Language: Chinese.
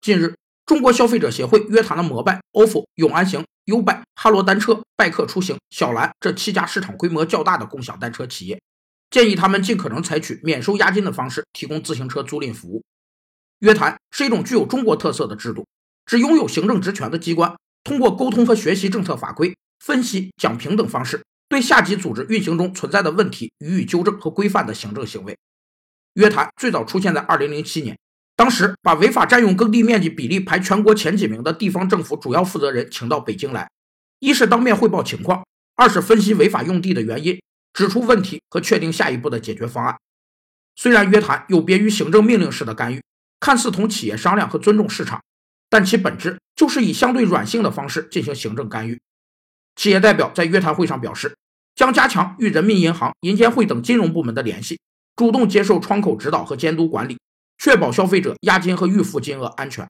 近日，中国消费者协会约谈了摩拜、ofo、永安行、优拜、哈罗单车、拜客出行、小蓝这七家市场规模较大的共享单车企业，建议他们尽可能采取免收押金的方式提供自行车租赁服务。约谈是一种具有中国特色的制度，指拥有行政职权的机关通过沟通和学习政策法规、分析、讲评等方式，对下级组织运行中存在的问题予以纠正和规范的行政行为。约谈最早出现在2007年。当时把违法占用耕地面积比例排全国前几名的地方政府主要负责人请到北京来，一是当面汇报情况，二是分析违法用地的原因，指出问题和确定下一步的解决方案。虽然约谈有别于行政命令式的干预，看似同企业商量和尊重市场，但其本质就是以相对软性的方式进行行政干预。企业代表在约谈会上表示，将加强与人民银行、银监会等金融部门的联系，主动接受窗口指导和监督管理。确保消费者押金和预付金额安全。